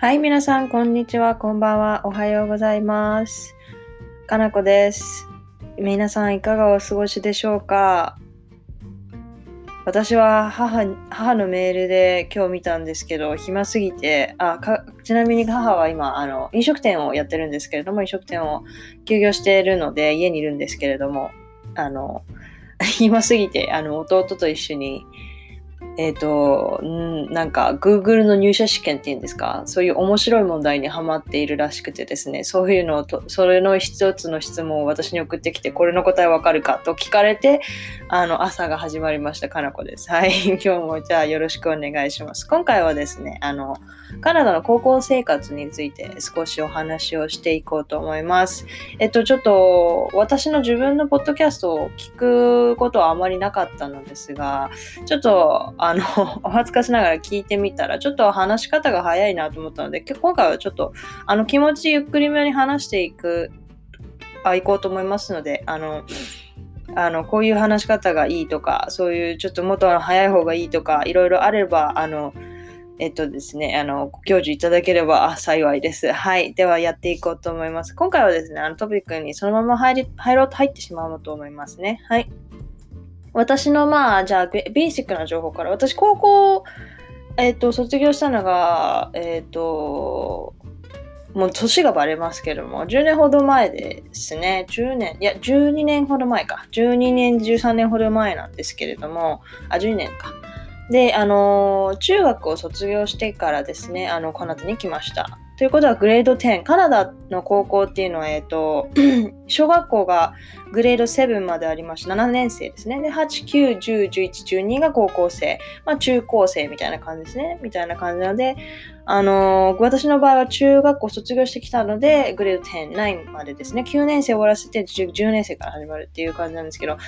はい、皆さん、こんにちは、こんばんは、おはようございます。かなこです。皆さん、いかがお過ごしでしょうか？私は母母のメールで今日見たんですけど、暇すぎて、あかちなみに母は今あの、飲食店をやってるんですけれども、飲食店を休業しているので、家にいるんですけれども、あの、暇すぎて、あの、弟と一緒にえっ、ー、と、んなんか Google の入社試験っていうんですか、そういう面白い問題にハマっているらしくてですね、そういうのをと、それの一つの質問を私に送ってきて、これの答えわかるかと聞かれて、あの、朝が始まりました、かなこです。はい。今日もじゃあよろしくお願いします。今回はですね、あの、カナダの高校生活について少しお話をしていこうと思います。えっと、ちょっと私の自分のポッドキャストを聞くことはあまりなかったのですが、ちょっと、ああの、お恥ずかしながら聞いてみたら、ちょっと話し方が早いなと思ったので、今回はちょっと、あの、気持ちゆっくりめに話していく、あ、いこうと思いますので、あの、あの、こういう話し方がいいとか、そういうちょっともっと早い方がいいとか、いろいろあれば、あの、えっとですね、あの、ご教授いただければ幸いです。はい。ではやっていこうと思います。今回はですね、あのトピックにそのまま入り入ろうと入ってしまうと思いますね。はい。私のまあ、じゃあベーシックな情報から、私高校、えっ、ー、と、卒業したのが、えっ、ー、と、もう年がバレますけども、10年ほど前ですね。10年、いや、12年ほど前か。12年、13年ほど前なんですけれども、あ、12年か。で、あの、中学を卒業してからですね、あの、カナダに来ました。ということはグレード10、カナダの高校っていうのは、えっ、と、小学校がグレード7までありました。7年生ですね。で、8、9、10、11、12が高校生。まあ、中高生みたいな感じですね。みたいな感じなので、あのー、私の場合は中学校卒業してきたので、グレード10、9までですね。9年生終わらせて 10, 10年生から始まるっていう感じなんですけど、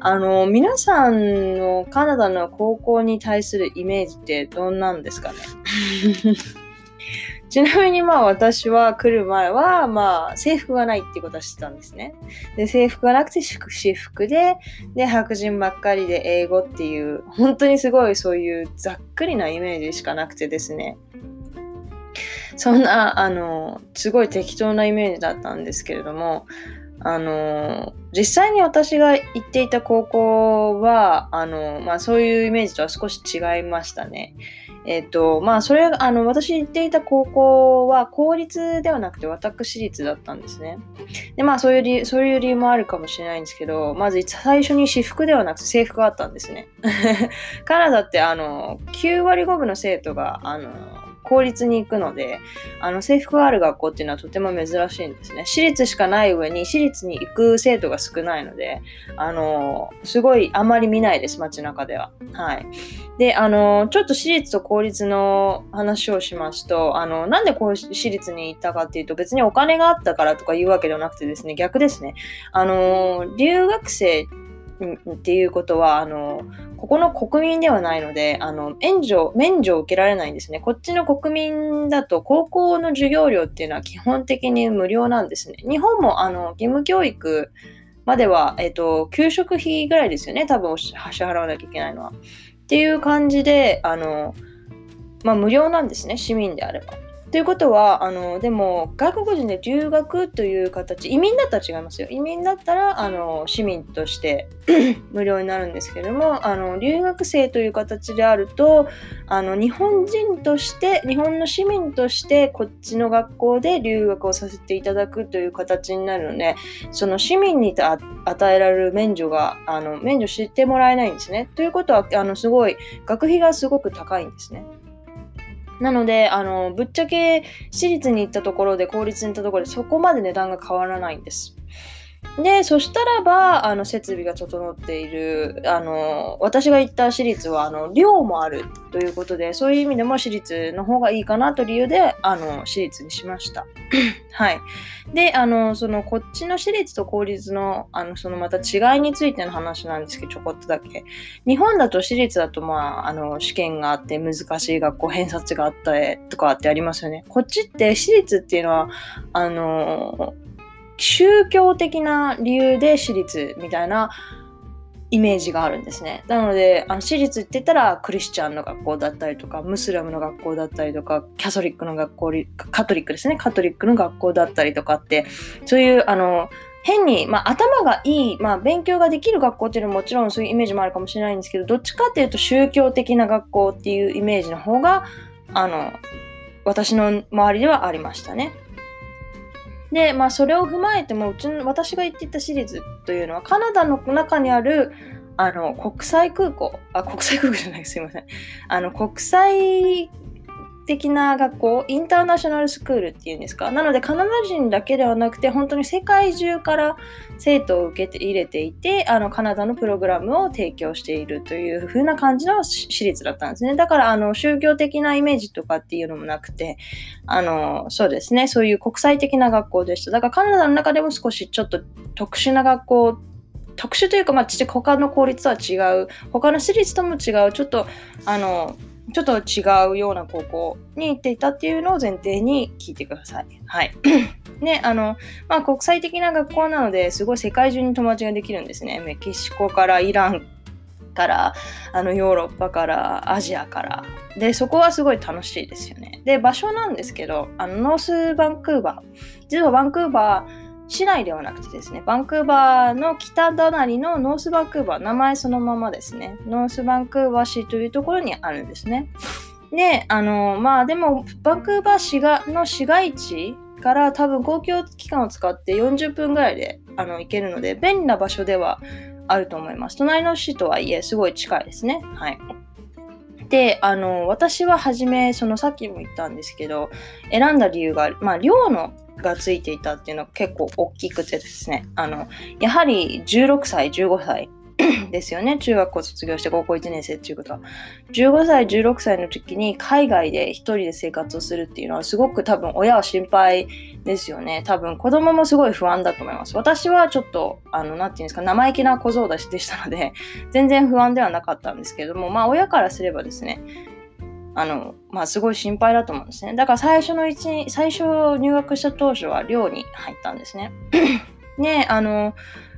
あのー、皆さんのカナダの高校に対するイメージってどんなんですかね？ちなみにまあ私は来る前はまあ制服がないってことは知ってたんですね。で、制服がなくて私服で、で、白人ばっかりで英語っていう、本当にすごいそういうざっくりなイメージしかなくてですね。そんな、あの、すごい適当なイメージだったんですけれども、あの実際に私が行っていた高校はあの、まあ、そういうイメージとは少し違いましたね。えっ、と、まあ、それ、あの、私行っていた高校は公立ではなくて私立だったんですね。で、まあ、そういう理由、そういう理由もあるかもしれないんですけど、まず最初に私服ではなくて制服があったんですね。カナダって、あの、9割5分の生徒が、あの、公立に行くので、あの制服がある学校っていうのはとても珍しいんですね。私立しかない上に私立に行く生徒が少ないので、あの、すごいあまり見ないです、街中では。はい。で、あの、ちょっと私立と公立の話をしますと、あの、なんでこう私立に行ったかっていうと、別にお金があったからとか言うわけではなくてですね、逆ですね。あの、留学生っていうことは、あの、ここの国民ではないので、あの、援助、免除を受けられないんですね。こっちの国民だと、高校の授業料っていうのは基本的に無料なんですね。日本も、あの、義務教育までは、えっと、給食費ぐらいですよね。多分、支払わなきゃいけないのは。っていう感じで、あの、まあ、無料なんですね。市民であれば。ということは、あの、でも、外国人で留学という形、移民だったら違いますよ。移民だったら、あの、市民として 無料になるんですけども、あの、留学生という形であると、あの、日本人として、日本の市民として、こっちの学校で留学をさせていただくという形になるので、その市民に与えられる免除が、あの、免除してもらえないんですね。ということは、あの、すごい、学費がすごく高いんですね。なので、あの、ぶっちゃけ私立に行ったところで公立に行ったところでそこまで値段が変わらないんです。で、そしたらば、あの、設備が整っている、あの、私が行った私立は、あの、寮もあるということで、そういう意味でも私立の方がいいかなという理由で、あの、私立にしました。はい。で、あの、その、こっちの私立と公立の、あの、そのまた違いについての話なんですけど、ちょこっとだけ。日本だと私立だと、まあ、あの、試験があって難しい学校偏差値があったとかってありますよね。こっちって私立っていうのは、あの、宗教的な理由で私立みたいなイメージがあるんですね。なので、あの私立って言ったらクリスチャンの学校だったりとか、ムスラムの学校だったりとか、キャソリックの学校、カトリックですね、カトリックの学校だったりとかって、そういう、あの、変に、まあ、頭がいい、まあ、勉強ができる学校っていうのはもちろんそういうイメージもあるかもしれないんですけど、どっちかっていうと宗教的な学校っていうイメージの方が、あの、私の周りではありましたね。で、まあ、それを踏まえても、うちの、私が言っていたシリーズというのは、カナダの中にある、あの、国際空港、あ、国際空港じゃない、すいません。あの、国際的な学校、インターナショナルスクールっていうんですか？なので、カナダ人だけではなくて、本当に世界中から生徒を受けて入れていて、あの、カナダのプログラムを提供しているという風な感じの私立だったんですね。だから、あの、宗教的なイメージとかっていうのもなくて、あの、そうですね、そういう国際的な学校でした。だから、カナダの中でも少しちょっと特殊な学校特殊というか、まあ、他の公立とは違う、他の私立とも違う、ちょっと、あの、ちょっと違うような高校に行っていたっていうのを前提に聞いてください。はい。で、あの、まあ、国際的な学校なのですごい世界中に友達ができるんですね。メキシコからイランからあのヨーロッパからアジアからでそこはすごい楽しいですよねで場所なんですけどあのノースバンクーバー実はバンクーバー市内ではなくてですね、バンクーバーの北隣のノースバンクーバー、名前そのままですね、ノースバンクーバー市というところにあるんですね。で、あの、まあでも、バンクーバー市がの市街地から多分公共機関を使って40分ぐらいであの行けるので、便利な場所ではあると思います。隣の市とはいえ、すごい近いですね。はい。で、あの、私は初め、そのさっきも言ったんですけど、選んだ理由が、まあ、寮のがついていたっていうのが結構大きくてですね、あの、やはり16歳、15歳 ですよね。中学校卒業して高校1年生っていうことは。15歳、16歳の時に海外で一人で生活をするっていうのはすごく多分親は心配ですよね。多分子供もすごい不安だと思います。私はちょっと、あの、なんていうんですか、生意気な小僧だしでしたので、全然不安ではなかったんですけども、まあ親からすればですね、あの、まあ、すごい心配だと思うんですね。だから最初の一、最初入学した当初は寮に入ったんですね。ね、あの、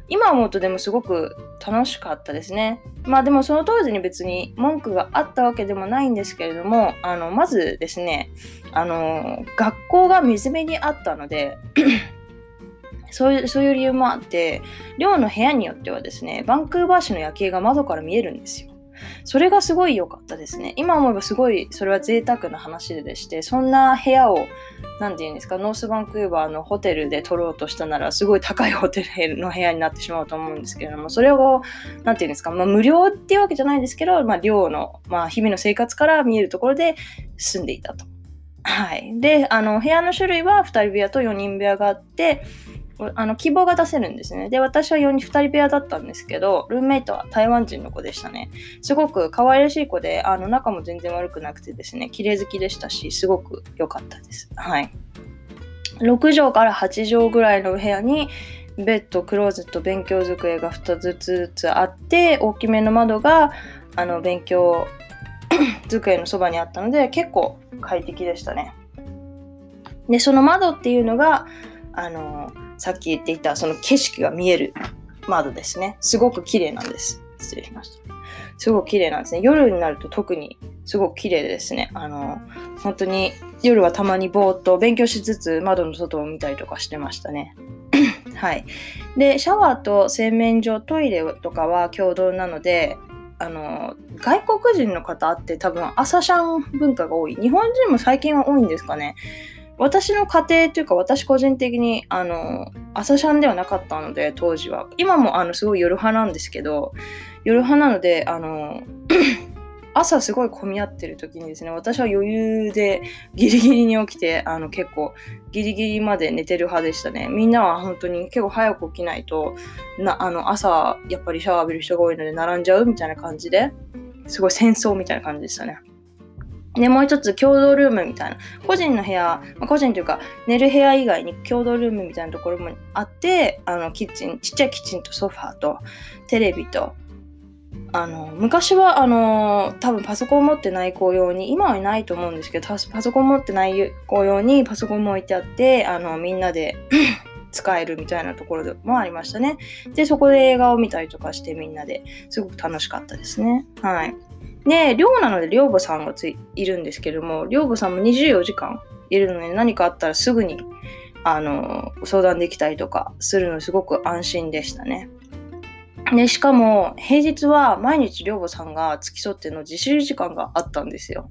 今思うとでもすごく楽しかったですね。まあでもその当時に別に文句があったわけでもないんですけれども、あの、まずですね、あの、学校が水辺にあったので、そういう、そういう理由もあって、寮の部屋によってはですね、バンクーバー市の夜景が窓から見えるんですよ。それがすごい良かったですね。今思えばすごいそれは贅沢な話でして、そんな部屋を、何て言うんですか、ノースバンクーバーのホテルで取ろうとしたなら、すごい高いホテルの部屋になってしまうと思うんですけれども、それを、何て言うんですか、まあ、無料っていうわけじゃないんですけど、まあ、寮の、まあ、日々の生活から見えるところで住んでいたと。はい。で、あの、部屋の種類は2人部屋と4人部屋があって、あの希望が出せるんですね。で、私は4人2人部屋だったんですけど、ルーメイトは台湾人の子でしたね。すごく可愛らしい子で、あの仲も全然悪くなくてですね、綺麗好きでしたし、すごく良かったです。はい。6畳から8畳ぐらいの部屋に、ベッド、クローゼット、勉強机が2つずつあって、大きめの窓が、あの、勉強机のそばにあったので、結構快適でしたね。で、その窓っていうのが、あの、さっき言っていたその景色が見える窓ですね。すごく綺麗なんです。失礼しました。すごく綺麗なんですね。夜になると特にすごく綺麗ですね。あの、本当に夜はたまにぼーっと勉強しつつ窓の外を見たりとかしてましたね。はい。で、シャワーと洗面所、トイレとかは共同なので、あの、外国人の方って多分朝シャン文化が多い。日本人も最近は多いんですかね。私の家庭というか私個人的にあの朝シャンではなかったので当時は。今もあのすごい夜派なんですけど夜派なのであの 朝すごい混み合ってる時にですね私は余裕でギリギリに起きてあの結構ギリギリまで寝てる派でしたね。みんなは本当に結構早く起きないとなあの朝やっぱりシャワー浴びる人が多いので並んじゃうみたいな感じですごい戦争みたいな感じでしたね。で、もう一つ共同ルームみたいな。個人の部屋、まあ、個人というか寝る部屋以外に共同ルームみたいなところもあって、あの、キッチン、ちっちゃいキッチンとソファーとテレビと、あの、昔は、あの、多分パソコン持ってない子用に、今はいないと思うんですけど、パソコン持ってない子用にパソコンも置いてあって、あの、みんなで 使えるみたいなところでもありましたね。で、そこで映画を見たりとかしてみんなですごく楽しかったですね。はい。で、寮なので寮母さんがついいるんですけども、寮母さんも24時間いるので何かあったらすぐにあの相談できたりとかするのすごく安心でしたね。で、しかも、平日は毎日寮母さんが付き添っての自習時間があったんですよ。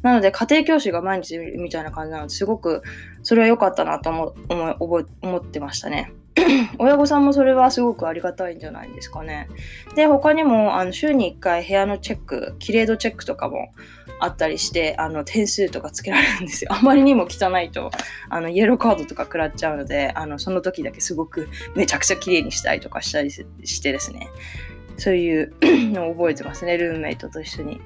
なので、家庭教師が毎日みたいな感じなので、すごく、それは良かったなと思思思ってましたね。親御さんもそれはすごくありがたいんじゃないですかね。で、他にも、あの週に1回部屋のチェック、キレイ度チェックとかもあったりして、あの点数とかつけられるんですよ。あまりにも汚いと、あのイエローカードとか食らっちゃうので、あのその時だけすごくめちゃくちゃ綺麗にしたりとかしたりしてですね。そういうのを覚えてますね、ルームメイトと一緒に。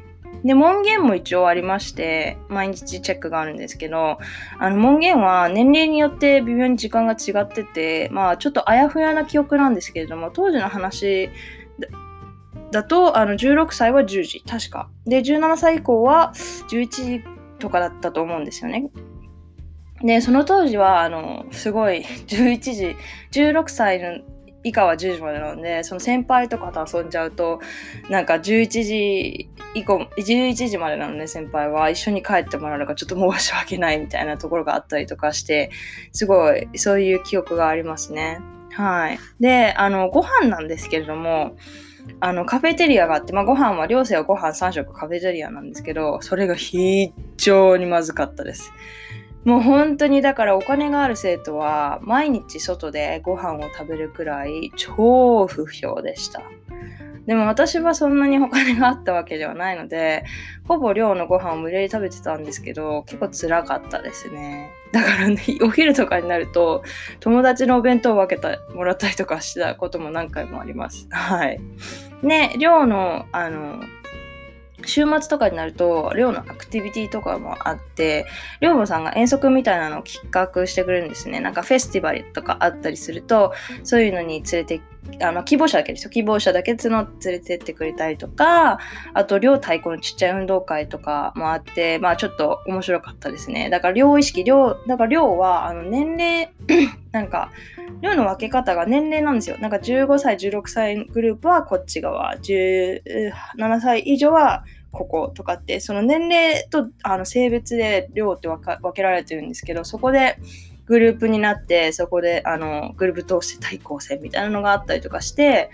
で、門限も一応ありまして、毎日チェックがあるんですけど、あの門限は年齢によって微妙に時間が違ってて、まあちょっとあやふやな記憶なんですけれども、当時の話だと、あの16歳は10時、確か。で、17歳以降は11時とかだったと思うんですよね。で、その当時は、あの、すごい、11時、16歳の以下は10時までなので、その先輩とかと遊んじゃうと、なんか11時以降、11時までなので先輩は一緒に帰ってもらうのがちょっと申し訳ないみたいなところがあったりとかして、すごい、そういう記憶がありますね。はい。で、あの、ご飯なんですけれども、あのカフェテリアがあって、まあ、ご飯は寮生はご飯3食カフェテリアなんですけどそれが非常にまずかったですもう本当にだからお金がある生徒は毎日外でご飯を食べるくらい超不評でした。でも私はそんなにお金があったわけではないので、ほぼ寮のご飯を無理やり食べてたんですけど、結構辛かったですね。だからね、お昼とかになると、友達のお弁当を分けてもらったりとかしたことも何回もあります。はい。ね、寮の、あの、週末とかになると寮のアクティビティとかもあって寮母さんが遠足みたいなのを企画してくれるんですね。なんかフェスティバルとかあったりするとそういうのに連れてあの希望者だけですよ。希望者だけの連れてってくれたりとかあと寮太鼓のちっちゃい運動会とかもあってまあちょっと面白かったですね。だから寮意識寮だから寮はあの年齢 なんか寮の分け方が年齢なんですよ。なんか15歳16歳グループはこっち側。17歳以上はこことかってその年齢とあの性別で寮って分けられてるんですけどそこでグループになってそこであのグループ通して対抗戦みたいなのがあったりとかして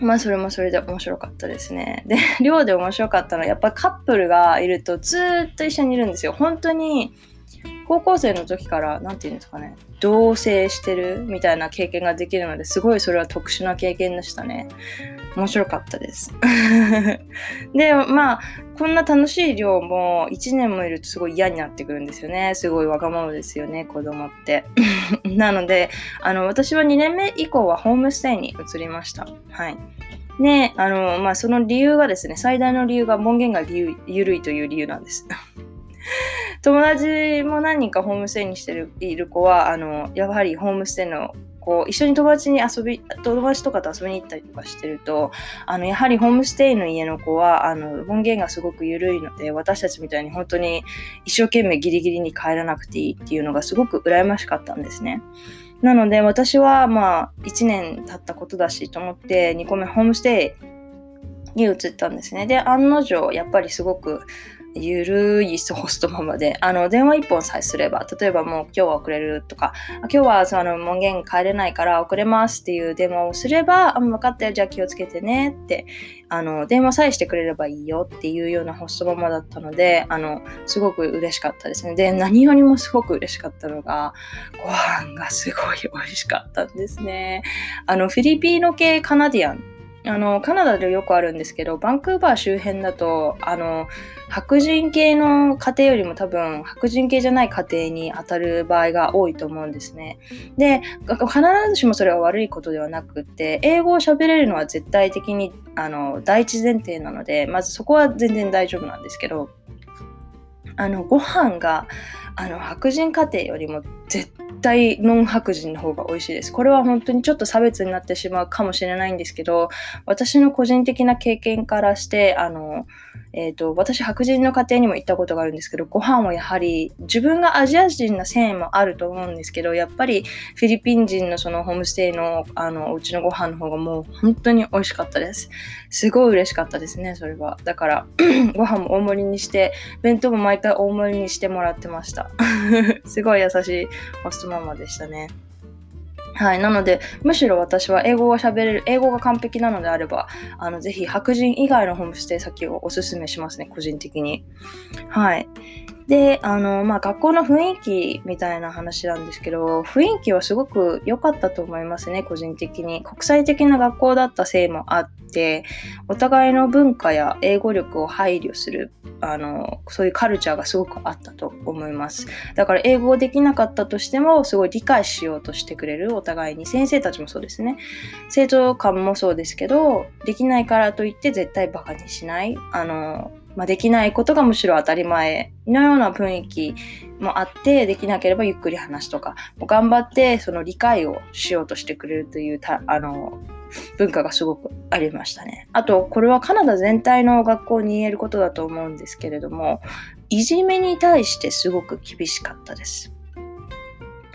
まあそれもそれで面白かったですね。で、寮で面白かったのはやっぱカップルがいるとずっと一緒にいるんですよ。本当に高校生の時から何て言うんですかね同棲してるみたいな経験ができるのですごいそれは特殊な経験でしたね。面白かったです。で、まあ、こんな楽しい量も1年もいるとすごい嫌になってくるんですよね。すごいわがままですよね、子供って。なので、あの、私は2年目以降はホームステイに移りました。はい。で、あの、まあ、その理由がですね、最大の理由が門限が緩いという理由なんです。友達も何人かホームステイにしてるいる子は、あの、やはりホームステイのこう一緒に友達に遊び友達とかと遊びに行ったりとかしてるとあのやはりホームステイの家の子はあの門限がすごく緩いので私たちみたいに本当に一生懸命ギリギリに帰らなくていいっていうのがすごく羨ましかったんですね。なので私はまあ1年経ったことだしと思って2個目ホームステイに移ったんですね。で案の定やっぱりすごくゆるいホストママで、あの、電話一本さえすれば、例えばもう今日は遅れるとか、今日はその門限帰れないから遅れますっていう電話をすれば、あ、分かったよ、じゃあ気をつけてねって、あの、電話さえしてくれればいいよっていうようなホストママだったので、あの、すごく嬉しかったですね。で、何よりもすごく嬉しかったのが、ご飯がすごい美味しかったんですね。あの、フィリピーノ系カナディアンあのカナダでよくあるんですけどバンクーバー周辺だとあの白人系の家庭よりも多分白人系じゃない家庭に当たる場合が多いと思うんですね。で必ずしもそれは悪いことではなくって英語を喋れるのは絶対的にあの第一前提なのでまずそこは全然大丈夫なんですけどあのご飯があの白人家庭よりも絶対ノン白人の方が美味しいです。これは本当にちょっと差別になってしまうかもしれないんですけど、私の個人的な経験からして、あの、えっ、ー、と、私白人の家庭にも行ったことがあるんですけど、ご飯はやはり自分がアジア人な繊維もあると思うんですけど、やっぱりフィリピン人のそのホームステイのあのお家のご飯の方がもう本当に美味しかったです。すごい嬉しかったですね、それは。だから ご飯も大盛りにして、弁当も毎回大盛りにしてもらってました。すごい優しいホストママでしたね。はい。なので、むしろ私は英語が喋れる、英語が完璧なのであれば、あの、ぜひ白人以外のホームステイ先をおすすめしますね、個人的に。はい。で、あの、まあ、学校の雰囲気みたいな話なんですけど、雰囲気はすごく良かったと思いますね、個人的に。国際的な学校だったせいもあって、お互いの文化や英語力を配慮する、あの、そういうカルチャーがすごくあったと思います。だから英語できなかったとしても、すごい理解しようとしてくれる、お互いに。先生たちもそうですね。生徒間もそうですけど、できないからといって絶対バカにしない。あの、まあ、できないことがむしろ当たり前のような雰囲気もあってできなければゆっくり話とか頑張ってその理解をしようとしてくれるというたあの文化がすごくありましたね。あとこれはカナダ全体の学校に言えることだと思うんですけれどもいじめに対してすごく厳しかったです。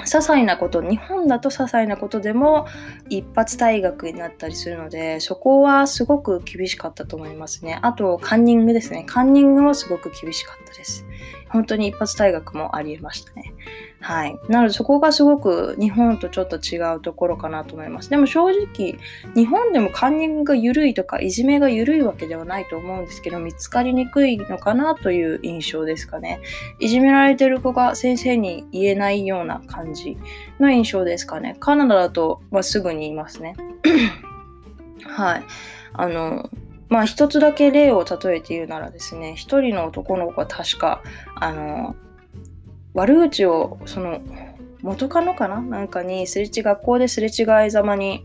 些細なこと日本だと些細なことでも一発退学になったりするのでそこはすごく厳しかったと思いますね。あとカンニングですね。カンニングもすごく厳しかったです。本当に一発退学もありえましたね。はい。なのでそこがすごく日本とちょっと違うところかなと思います。でも正直、日本でもカンニングが緩いとか、いじめが緩いわけではないと思うんですけど、見つかりにくいのかなという印象ですかね。いじめられてる子が先生に言えないような感じの印象ですかね。カナダだと、まあ、すぐに言いますね。はい。あの、まあ一つだけ例を例えて言うならですね、一人の男の子が確か、あの、悪口をその元カノかな？なんかにすれ違学校ですれ違いざまに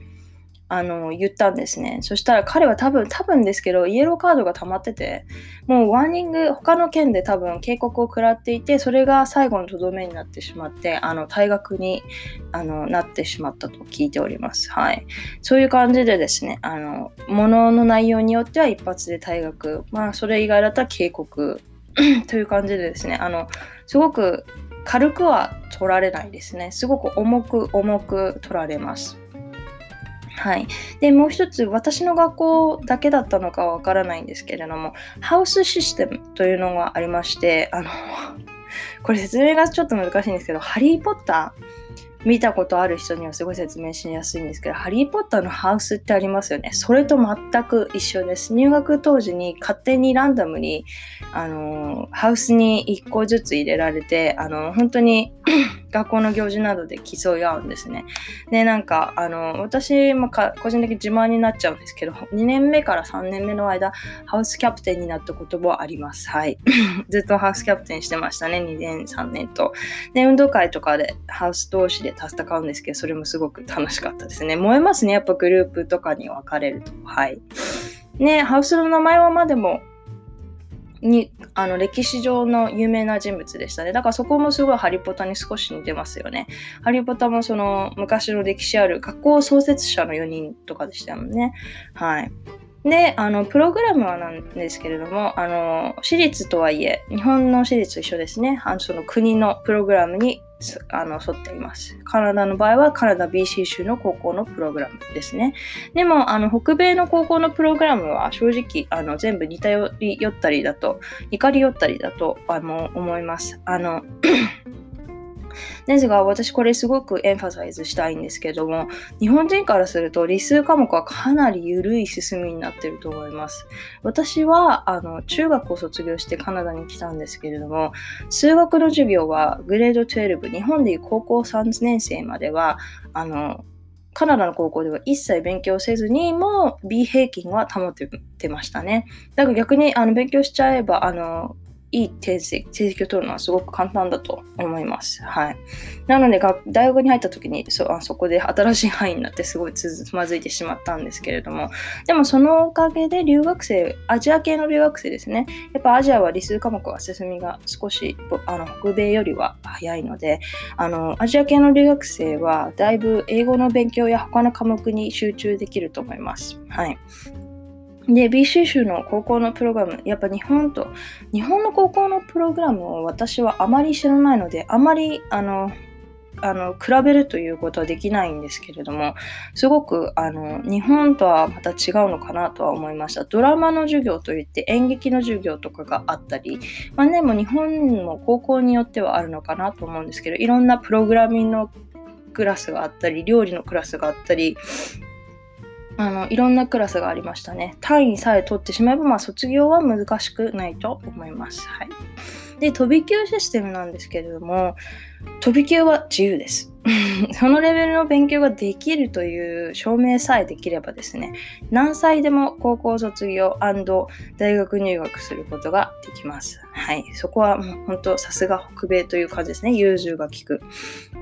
あの言ったんですね。そしたら彼は多分、多分ですけど、イエローカードが溜まってて、もうワーニング、他の県で多分警告を食らっていて、それが最後のとどめになってしまって、あの、退学にあのなってしまったと聞いております。はい。そういう感じでですね、あの、ものの内容によっては一発で退学、まあ、それ以外だったら警告という感じでですね、あの、すごく軽くは取られないですね。すごく重く重く取られます。はい。で、もう一つ、私の学校だけだったのかはわからないんですけれども、ハウスシステムというのがありまして、あの、これ説明がちょっと難しいんですけど、ハリー・ポッター、見たことある人にはすごい説明しやすいんですけど、ハリー・ポッターのハウスってありますよね。それと全く一緒です。入学当時に勝手にランダムに、あのハウスに1個ずつ入れられて、あの本当に学校の行事などで競い合うんですね。で、なんか、あの、私、まあ、個人的に自慢になっちゃうんですけど、2年目から3年目の間、ハウスキャプテンになったこともあります。はい。ずっとハウスキャプテンしてましたね、2年、3年と。で、運動会とかでハウス同士で戦うんですけど、それもすごく楽しかったですね。燃えますね、やっぱグループとかに分かれると。はい。ね、ハウスの名前はまでもにあの歴史上の有名な人物でしたね。だからそこもすごいハリポタに少し似てますよね。ハリポタもその昔の歴史ある学校創設者の4人とかでしたもんね。はい。で、あの、プログラムはなんですけれども、あの、私立とはいえ、日本の私立と一緒ですね。あのその国のプログラムにあの沿っています。カナダの場合はカナダ BC 州の高校のプログラムですね。でも、あの北米の高校のプログラムは正直あの全部似たより寄ったりだと、怒り寄ったりだとあの思います。あのですが、私これすごくエンファサイズしたいんですけども、日本人からすると理数科目はかなり緩い進みになってると思います。私は、あの、中学を卒業してカナダに来たんですけれども、数学の授業はグレード12、日本でいう高校3年生までは、あの、カナダの高校では一切勉強せずにもう B 平均は保ってましたね。だから逆にあの勉強しちゃえばあのいい成績を取るのはすごく簡単だと思います。はい。なので、大学に入った時にそあそこで新しい範囲になってすごいつまずいてしまったんですけれども、でもそのおかげで留学生、アジア系の留学生ですね。やっぱアジアは理数科目は進みが少しあの北米よりは早いので、あのアジア系の留学生はだいぶ英語の勉強や他の科目に集中できると思います。はい。で、BC 州の高校のプログラム、やっぱ日本と、日本の高校のプログラムを私はあまり知らないので、あまり、あの、あの比べるということはできないんですけれどもすごくあの日本とはまた違うのかなとは思いました。ドラマの授業といって演劇の授業とかがあったりまあねも日本も高校によってはあるのかなと思うんですけどいろんなプログラミングのクラスがあったり料理のクラスがあったりあのいろんなクラスがありましたね。単位さえ取ってしまえば、まあ、卒業は難しくないと思います。はい、で、飛び級システムなんですけれども、飛び級は自由です。そのレベルの勉強ができるという証明さえできればですね、何歳でも高校卒業大学入学することができます。はい。そこはもう本当さすが北米という感じですね。融通が利く。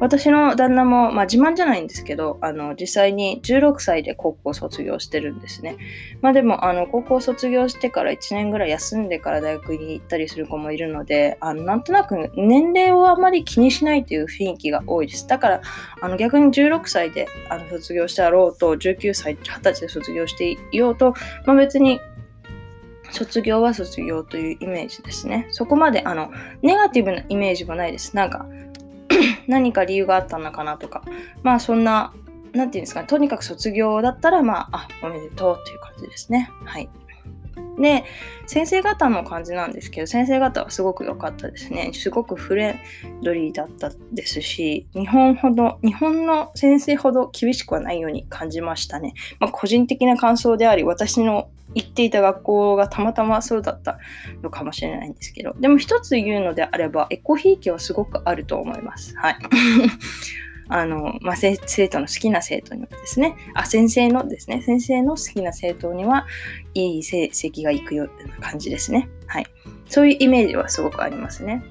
私の旦那も、まあ自慢じゃないんですけど、あの、実際に16歳で高校卒業してるんですね。まあでも、あの、高校卒業してから1年ぐらい休んでから大学に行ったりする子もいるので、あの、なんとなく年齢をあまり気にしないないという雰囲気が多いです。だから、あの逆に16歳であの卒業したろうと、19歳、20歳で卒業していようと、まあ、別に卒業は卒業というイメージですね。そこまであのネガティブなイメージもないです。なんか 何か理由があったのかなとか、まあそんな、なんていうんですかね、とにかく卒業だったら、まあ、あ、おめでとうという感じですね。はい。で、先生方の感じなんですけど、先生方はすごく良かったですね。すごくフレンドリーだったですし、日本ほど、日本の先生ほど厳しくはないように感じましたね。まあ、個人的な感想であり、私の行っていた学校がたまたまそうだったのかもしれないんですけど、でも一つ言うのであれば、エコひいきはすごくあると思います。はい。あの、まあ、生徒の好きな生徒にはですね、あ、先生のですね、先生の好きな生徒にはいい成績がいくような感じですね。はい。そういうイメージはすごくありますね。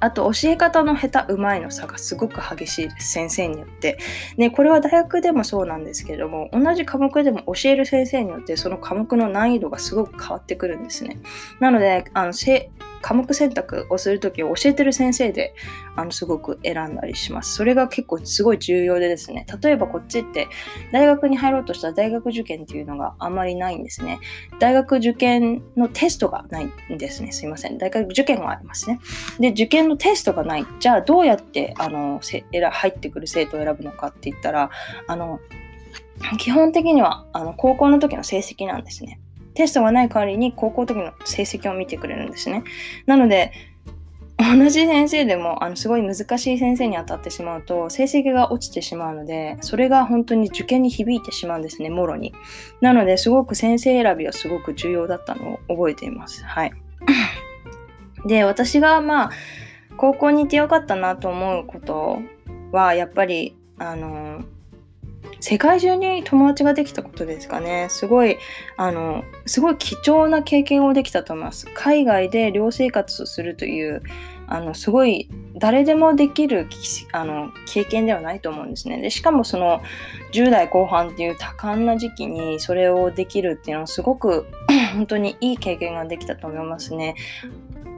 あと教え方の下手うまいの差がすごく激しいです先生によって、ね、これは大学でもそうなんですけれども同じ科目でも教える先生によってその科目の難易度がすごく変わってくるんですねなのであの科目選択をするときを教えてる先生であのすごく選んだりします。それが結構すごい重要でですね、例えばこっちって大学に入ろうとしたら大学受験っていうのがあまりないんですね。大学受験のテストがないんですね。すいません。大学受験はありますね。で、受験のテストがない。じゃあどうやってあの入ってくる生徒を選ぶのかって言ったら、あの基本的にはあの高校の時の成績なんですね。テストがない代わりに高校の時の成績を見てくれるんですね。なので、同じ先生でもあのすごい難しい先生に当たってしまうと成績が落ちてしまうのでそれが本当に受験に響いてしまうんですねもろに。なのですごく先生選びはすごく重要だったのを覚えています。はい。で私がまあ高校に行ってよかったなと思うことはやっぱりあの世界中に友達ができたことですかね。すごい、あの、すごい貴重な経験をできたと思います。海外で寮生活をするという、あの、すごい、誰でもできるあの経験ではないと思うんですね。で、しかもその、10代後半っていう多感な時期にそれをできるっていうのはすごく、本当にいい経験ができたと思いますね。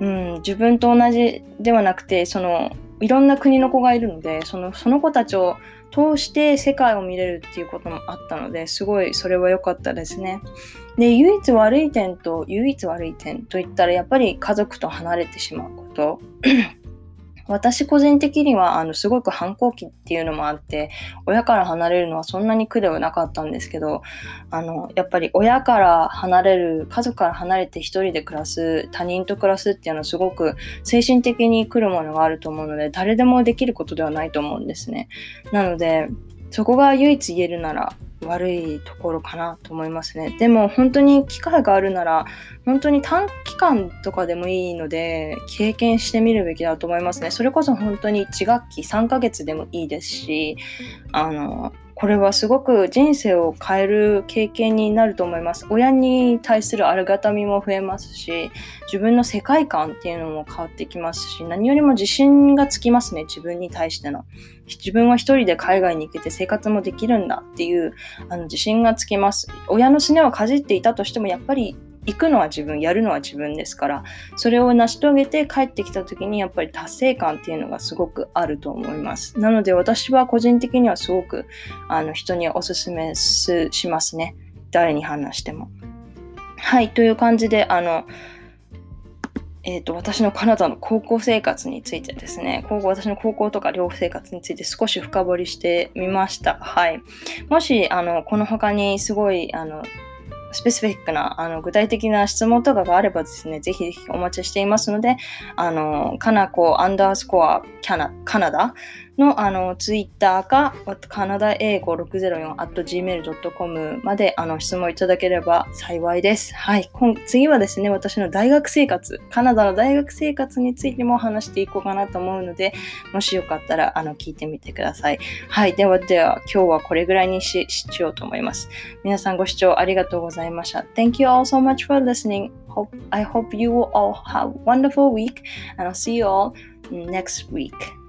うん、自分と同じではなくて、その、いろんな国の子がいるので、その、その子たちを通して世界を見れるっていうこともあったのですごいそれは良かったですね。で唯一悪い点と唯一悪い点といったらやっぱり家族と離れてしまうこと。私個人的にはあのすごく反抗期っていうのもあって親から離れるのはそんなに苦ではなかったんですけどあのやっぱり親から離れる家族から離れて一人で暮らす他人と暮らすっていうのはすごく精神的に来るものがあると思うので誰でもできることではないと思うんですね。なのでそこが唯一言えるなら悪いところかなと思いますね。でも本当に機会があるなら本当に短期間とかでもいいので経験してみるべきだと思いますね。それこそ本当に1学期3ヶ月でもいいですしあのこれはすごく人生を変える経験になると思います。親に対するありがたみも増えますし、自分の世界観っていうのも変わってきますし、何よりも自信がつきますね、自分に対しての。自分は一人で海外に行けて生活もできるんだっていうあの自信がつきます。親のすねをかじっていたとしても、やっぱり行くのは自分、やるのは自分ですから、それを成し遂げて帰ってきた時にやっぱり達成感っていうのがすごくあると思います。なので私は個人的にはすごくあの人におすすめしますね。誰に話しても。はい、という感じで、あの、えーと、私のカナダの高校生活についてですね、高校私の高校とか寮生活について少し深掘りしてみました。はい。もし、あの、この他にすごい、あの、スペシフィックな、あの、具体的な質問とかがあればですね、ぜひぜひお待ちしていますので、あの、かなこアンダースコアカナカナダのあのツイッターか、カナダ英語 604.gmail.com まであの質問いただければ幸いです。はい。次はですね、私の大学生活、カナダの大学生活についても話していこうかなと思うので、もしよかったらあの聞いてみてください。はい。ではでは、今日はこれぐらいにししようと思います。皆さんご視聴ありがとうございました。Thank you all so much for listening. Hope, I hope you will all have a wonderful week and I'll see you all next week.